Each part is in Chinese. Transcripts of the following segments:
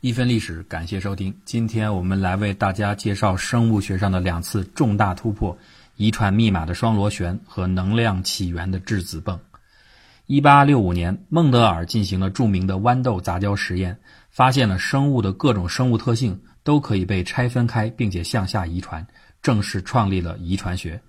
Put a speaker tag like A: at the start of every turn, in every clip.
A: 一分历史，感谢收听。今天我们来为大家介绍生物学上的两次重大突破：遗传密码的双螺旋和能量起源的质子泵。一八六五年，孟德尔进行了著名的豌豆杂交实验，发现了生物的各种生物特性都可以被拆分开，并且向下遗传，正式创立了遗传学。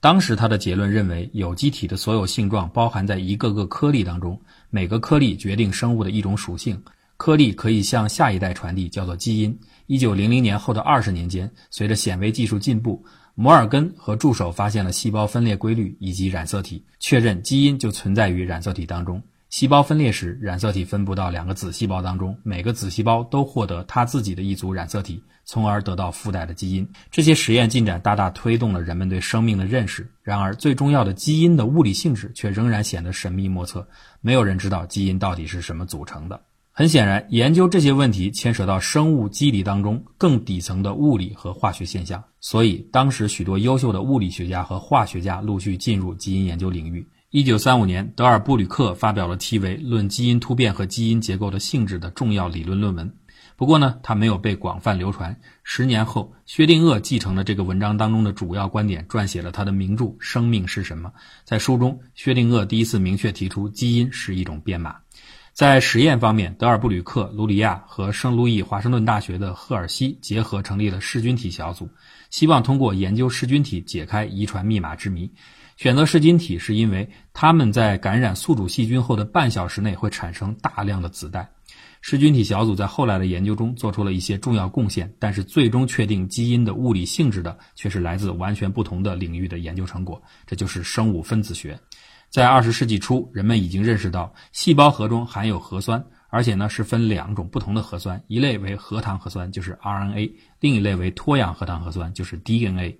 A: 当时他的结论认为，有机体的所有性状包含在一个个颗粒当中，每个颗粒决定生物的一种属性。颗粒可以向下一代传递，叫做基因。一九零零年后的二十年间，随着显微技术进步，摩尔根和助手发现了细胞分裂规律以及染色体，确认基因就存在于染色体当中。细胞分裂时，染色体分布到两个子细胞当中，每个子细胞都获得它自己的一组染色体，从而得到附带的基因。这些实验进展大大推动了人们对生命的认识。然而，最重要的基因的物理性质却仍然显得神秘莫测，没有人知道基因到底是什么组成的。很显然，研究这些问题牵扯到生物机理当中更底层的物理和化学现象，所以当时许多优秀的物理学家和化学家陆续进入基因研究领域。一九三五年，德尔布吕克发表了题为《论基因突变和基因结构的性质》的重要理论论文。不过呢，他没有被广泛流传。十年后，薛定谔继承了这个文章当中的主要观点，撰写了他的名著《生命是什么》。在书中，薛定谔第一次明确提出，基因是一种编码。在实验方面，德尔布吕克、卢里亚和圣路易华盛顿大学的赫尔西结合成立了噬菌体小组，希望通过研究噬菌体解开遗传密码之谜。选择噬菌体是因为它们在感染宿主细菌后的半小时内会产生大量的子代。噬菌体小组在后来的研究中做出了一些重要贡献，但是最终确定基因的物理性质的却是来自完全不同的领域的研究成果，这就是生物分子学。在二十世纪初，人们已经认识到细胞核中含有核酸，而且呢是分两种不同的核酸，一类为核糖核酸，就是 RNA；另一类为脱氧核糖核酸，就是 DNA。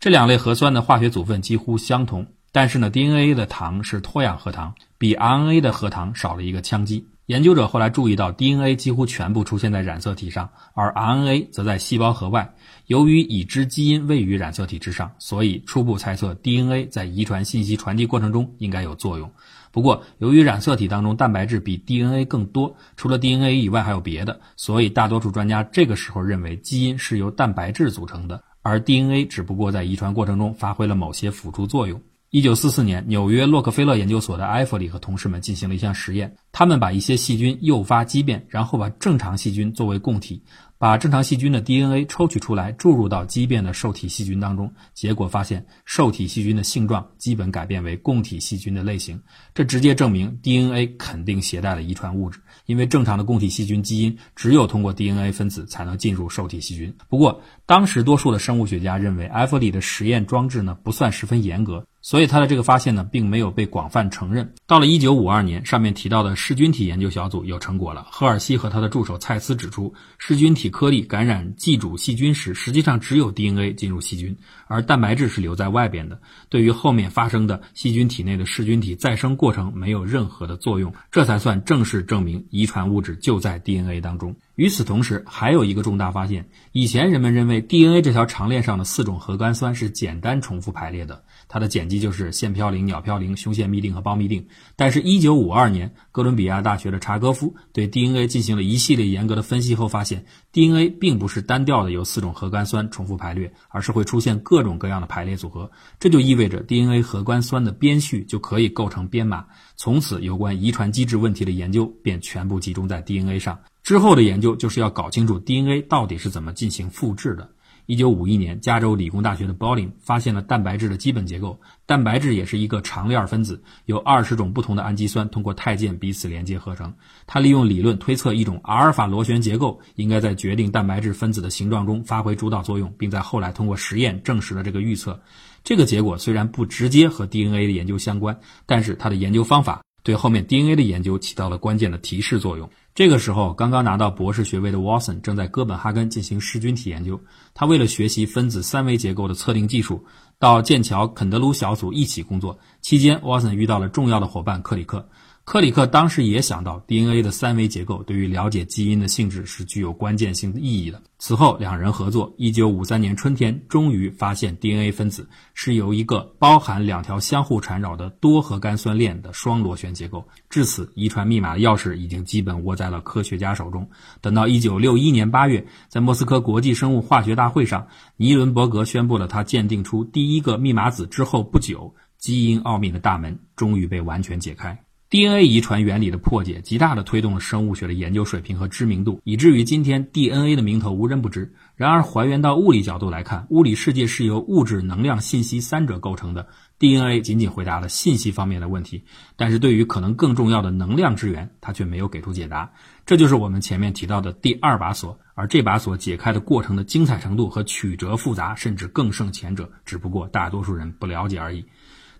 A: 这两类核酸的化学组分几乎相同，但是呢，DNA 的糖是脱氧核糖，比 RNA 的核糖少了一个羟基。研究者后来注意到，DNA 几乎全部出现在染色体上，而 RNA 则在细胞核外。由于已知基因位于染色体之上，所以初步猜测 DNA 在遗传信息传递过程中应该有作用。不过，由于染色体当中蛋白质比 DNA 更多，除了 DNA 以外还有别的，所以大多数专家这个时候认为基因是由蛋白质组成的，而 DNA 只不过在遗传过程中发挥了某些辅助作用。一九四四年，纽约洛克菲勒研究所的埃弗里和同事们进行了一项实验。他们把一些细菌诱发畸变，然后把正常细菌作为供体，把正常细菌的 DNA 抽取出来，注入到畸变的受体细菌当中。结果发现，受体细菌的性状基本改变为供体细菌的类型。这直接证明 DNA 肯定携带了遗传物质，因为正常的供体细菌基因只有通过 DNA 分子才能进入受体细菌。不过，当时多数的生物学家认为埃弗里的实验装置呢不算十分严格。所以他的这个发现呢，并没有被广泛承认。到了1952年，上面提到的噬菌体研究小组有成果了。赫尔西和他的助手蔡斯指出，噬菌体颗粒感染寄主细菌时，实际上只有 DNA 进入细菌，而蛋白质是留在外边的，对于后面发生的细菌体内的噬菌体再生过程没有任何的作用。这才算正式证明遗传物质就在 DNA 当中。与此同时，还有一个重大发现：以前人们认为 DNA 这条长链上的四种核苷酸是简单重复排列的。它的碱基就是腺嘌呤、鸟嘌呤、胸腺嘧啶和胞嘧啶。但是，1952年，哥伦比亚大学的查戈夫对 DNA 进行了一系列严格的分析后发现，DNA 并不是单调的由四种核苷酸重复排列，而是会出现各种各样的排列组合。这就意味着 DNA 核苷酸的编序就可以构成编码。从此，有关遗传机制问题的研究便全部集中在 DNA 上。之后的研究就是要搞清楚 DNA 到底是怎么进行复制的。一九五一年，加州理工大学的 Bolling 发现了蛋白质的基本结构。蛋白质也是一个长链分子，有二十种不同的氨基酸通过肽键彼此连接合成。他利用理论推测一种阿尔法螺旋结构应该在决定蛋白质分子的形状中发挥主导作用，并在后来通过实验证实了这个预测。这个结果虽然不直接和 DNA 的研究相关，但是他的研究方法对后面 DNA 的研究起到了关键的提示作用。这个时候，刚刚拿到博士学位的 Watson 正在哥本哈根进行噬菌体研究。他为了学习分子三维结构的测定技术，到剑桥肯德鲁小组一起工作。期间，Watson 遇到了重要的伙伴克里克。克里克当时也想到，DNA 的三维结构对于了解基因的性质是具有关键性意义的。此后，两人合作，1953年春天，终于发现 DNA 分子是由一个包含两条相互缠绕的多核苷酸链的双螺旋结构。至此，遗传密码的钥匙已经基本握在了科学家手中。等到1961年8月，在莫斯科国际生物化学大会上，尼伦伯格宣布了他鉴定出第一个密码子之后不久，基因奥秘的大门终于被完全解开。DNA 遗传原理的破解，极大地推动了生物学的研究水平和知名度，以至于今天 DNA 的名头无人不知。然而，还原到物理角度来看，物理世界是由物质、能量、信息三者构成的。DNA 仅仅回答了信息方面的问题，但是对于可能更重要的能量之源，它却没有给出解答。这就是我们前面提到的第二把锁，而这把锁解开的过程的精彩程度和曲折复杂，甚至更胜前者，只不过大多数人不了解而已。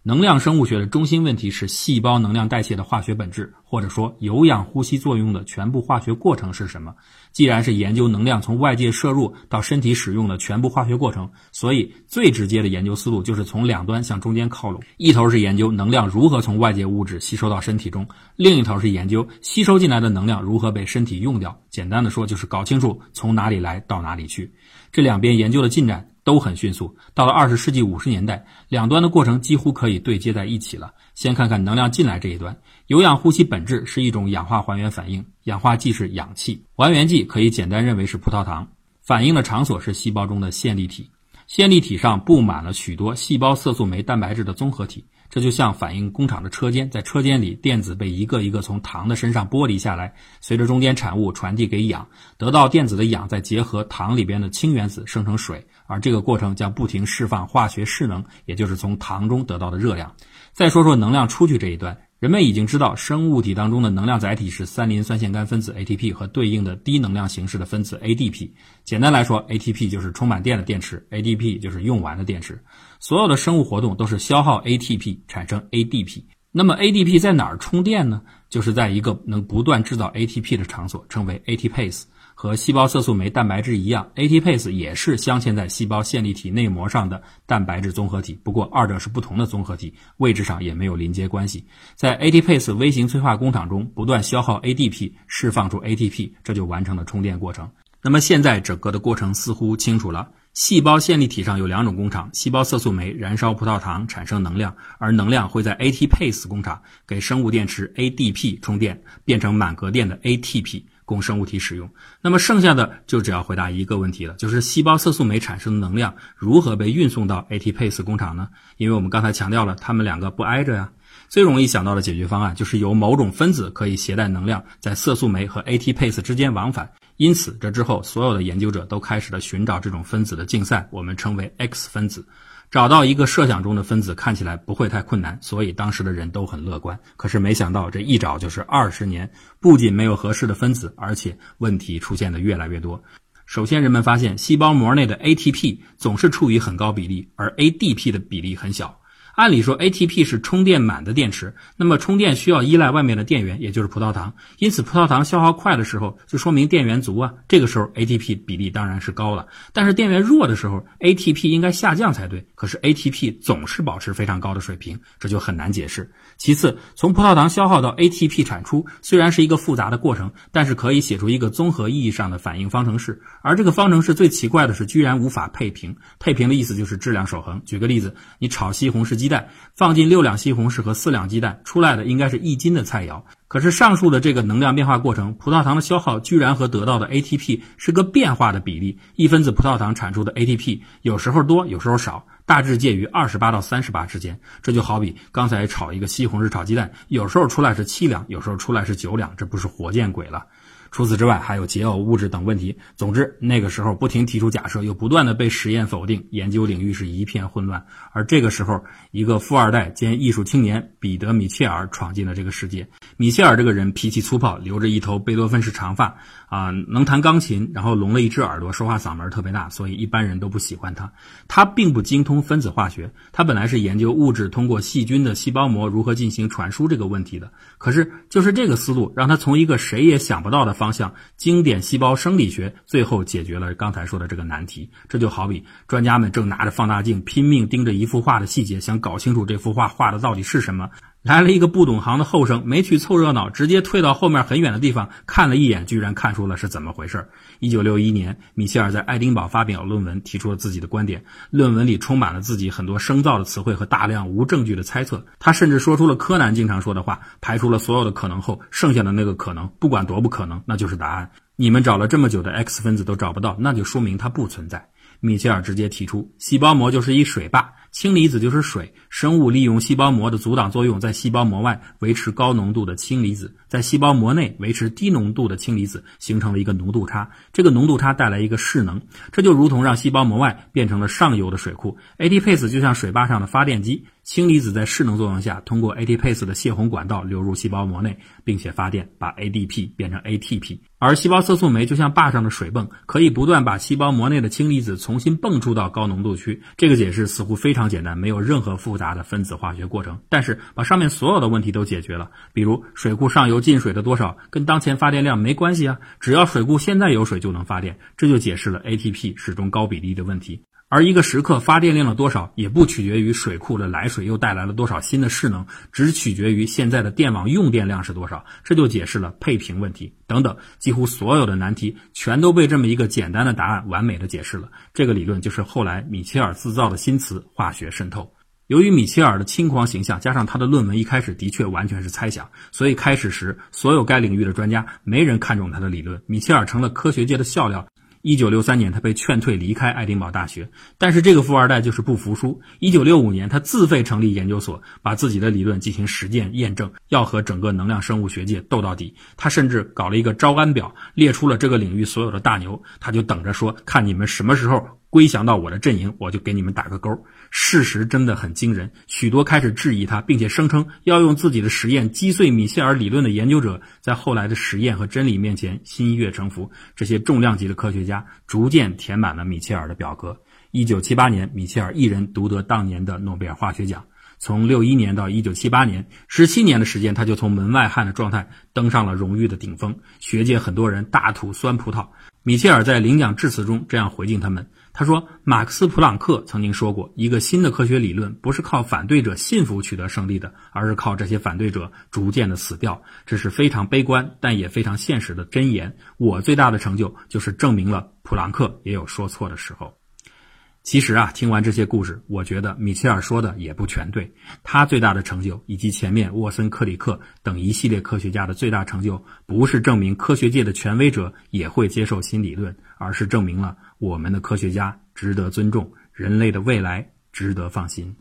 A: 能量生物学的中心问题是细胞能量代谢的化学本质，或者说有氧呼吸作用的全部化学过程是什么？既然是研究能量从外界摄入到身体使用的全部化学过程，所以最直接的研究思路就是从两端向中间靠拢。一头是研究能量如何从外界物质吸收到身体中，另一头是研究吸收进来的能量如何被身体用掉。简单的说，就是搞清楚从哪里来到哪里去。这两边研究的进展。都很迅速。到了二十世纪五十年代，两端的过程几乎可以对接在一起了。先看看能量进来这一端，有氧呼吸本质是一种氧化还原反应，氧化剂是氧气，还原剂可以简单认为是葡萄糖。反应的场所是细胞中的线粒体，线粒体上布满了许多细胞色素酶蛋白质的综合体。这就像反映工厂的车间，在车间里，电子被一个一个从糖的身上剥离下来，随着中间产物传递给氧，得到电子的氧再结合糖里边的氢原子生成水，而这个过程将不停释放化学势能，也就是从糖中得到的热量。再说说能量出去这一段。人们已经知道，生物体当中的能量载体是三磷酸腺苷分子 ATP 和对应的低能量形式的分子 ADP。简单来说，ATP 就是充满电的电池，ADP 就是用完的电池。所有的生物活动都是消耗 ATP 产生 ADP。那么 ADP 在哪儿充电呢？就是在一个能不断制造 ATP 的场所，称为 ATPase。和细胞色素酶蛋白质一样，ATPase 也是镶嵌在细胞线粒体内膜上的蛋白质综合体。不过，二者是不同的综合体，位置上也没有邻接关系。在 ATPase 微型催化工厂中，不断消耗 ADP，释放出 ATP，这就完成了充电过程。那么现在整个的过程似乎清楚了。细胞线粒体上有两种工厂：细胞色素酶燃烧葡萄糖产生能量，而能量会在 ATPase 工厂给生物电池 ADP 充电，变成满格电的 ATP。供生物体使用，那么剩下的就只要回答一个问题了，就是细胞色素酶产生的能量如何被运送到 ATPase 工厂呢？因为我们刚才强调了，它们两个不挨着呀。最容易想到的解决方案就是由某种分子可以携带能量在色素酶和 ATPase 之间往返。因此，这之后所有的研究者都开始了寻找这种分子的竞赛，我们称为 X 分子。找到一个设想中的分子看起来不会太困难，所以当时的人都很乐观。可是没想到这一找就是二十年，不仅没有合适的分子，而且问题出现的越来越多。首先，人们发现细胞膜内的 ATP 总是处于很高比例，而 ADP 的比例很小。按理说，ATP 是充电满的电池，那么充电需要依赖外面的电源，也就是葡萄糖。因此，葡萄糖消耗快的时候，就说明电源足啊。这个时候，ATP 比例当然是高了。但是电源弱的时候，ATP 应该下降才对。可是 ATP 总是保持非常高的水平，这就很难解释。其次，从葡萄糖消耗到 ATP 产出，虽然是一个复杂的过程，但是可以写出一个综合意义上的反应方程式。而这个方程式最奇怪的是，居然无法配平。配平的意思就是质量守恒。举个例子，你炒西红柿鸡蛋，放进六两西红柿和四两鸡蛋，出来的应该是一斤的菜肴。可是上述的这个能量变化过程，葡萄糖的消耗居然和得到的 ATP 是个变化的比例。一分子葡萄糖产出的 ATP 有时候多，有时候少，大致介于二十八到三十八之间。这就好比刚才炒一个西红柿炒鸡蛋，有时候出来是七两，有时候出来是九两，这不是活见鬼了。除此之外，还有解耦物质等问题。总之，那个时候不停提出假设，又不断的被实验否定，研究领域是一片混乱。而这个时候，一个富二代兼艺术青年彼得·米切尔闯进了这个世界。米切尔这个人脾气粗暴，留着一头贝多芬式长发，啊，能弹钢琴，然后聋了一只耳朵，说话嗓门特别大，所以一般人都不喜欢他。他并不精通分子化学，他本来是研究物质通过细菌的细胞膜如何进行传输这个问题的。可是，就是这个思路，让他从一个谁也想不到的方。向经典细胞生理学最后解决了刚才说的这个难题。这就好比专家们正拿着放大镜拼命盯着一幅画的细节，想搞清楚这幅画画的到底是什么。来了一个不懂行的后生，没去凑热闹，直接退到后面很远的地方看了一眼，居然看出了是怎么回事。一九六一年，米切尔在爱丁堡发表论文，提出了自己的观点。论文里充满了自己很多生造的词汇和大量无证据的猜测。他甚至说出了柯南经常说的话：排除了所有的可能后，剩下的那个可能，不管多不可能，那就是答案。你们找了这么久的 X 分子都找不到，那就说明它不存在。米切尔直接提出，细胞膜就是一水坝。氢离子就是水，生物利用细胞膜的阻挡作用，在细胞膜外维持高浓度的氢离子，在细胞膜内维持低浓度的氢离子，形成了一个浓度差。这个浓度差带来一个势能，这就如同让细胞膜外变成了上游的水库。ATPase 就像水坝上的发电机，氢离子在势能作用下，通过 ATPase 的泄洪管道流入细胞膜内，并且发电，把 ADP 变成 ATP。而细胞色素酶就像坝上的水泵，可以不断把细胞膜内的氢离子重新泵出到高浓度区。这个解释似乎非常简单，没有任何复杂的分子化学过程，但是把上面所有的问题都解决了。比如水库上游进水的多少跟当前发电量没关系啊，只要水库现在有水就能发电，这就解释了 ATP 始终高比例的问题。而一个时刻发电量的多少，也不取决于水库的来水又带来了多少新的势能，只取决于现在的电网用电量是多少。这就解释了配平问题等等，几乎所有的难题全都被这么一个简单的答案完美的解释了。这个理论就是后来米切尔自造的新词——化学渗透。由于米切尔的轻狂形象，加上他的论文一开始的确完全是猜想，所以开始时所有该领域的专家没人看中他的理论，米切尔成了科学界的笑料。一九六三年，他被劝退离开爱丁堡大学，但是这个富二代就是不服输。一九六五年，他自费成立研究所，把自己的理论进行实践验证，要和整个能量生物学界斗到底。他甚至搞了一个招安表，列出了这个领域所有的大牛，他就等着说，看你们什么时候。归降到我的阵营，我就给你们打个勾。事实真的很惊人，许多开始质疑他，并且声称要用自己的实验击碎米切尔理论的研究者，在后来的实验和真理面前心悦诚服。这些重量级的科学家逐渐填满了米切尔的表格。一九七八年，米切尔一人独得当年的诺贝尔化学奖。从六一年到一九七八年，十七年的时间，他就从门外汉的状态登上了荣誉的顶峰。学界很多人大吐酸葡萄。米切尔在领奖致辞中这样回敬他们。他说：“马克思·普朗克曾经说过，一个新的科学理论不是靠反对者信服取得胜利的，而是靠这些反对者逐渐的死掉。这是非常悲观，但也非常现实的箴言。我最大的成就就是证明了普朗克也有说错的时候。其实啊，听完这些故事，我觉得米切尔说的也不全对。他最大的成就，以及前面沃森、克里克等一系列科学家的最大成就，不是证明科学界的权威者也会接受新理论，而是证明了。”我们的科学家值得尊重，人类的未来值得放心。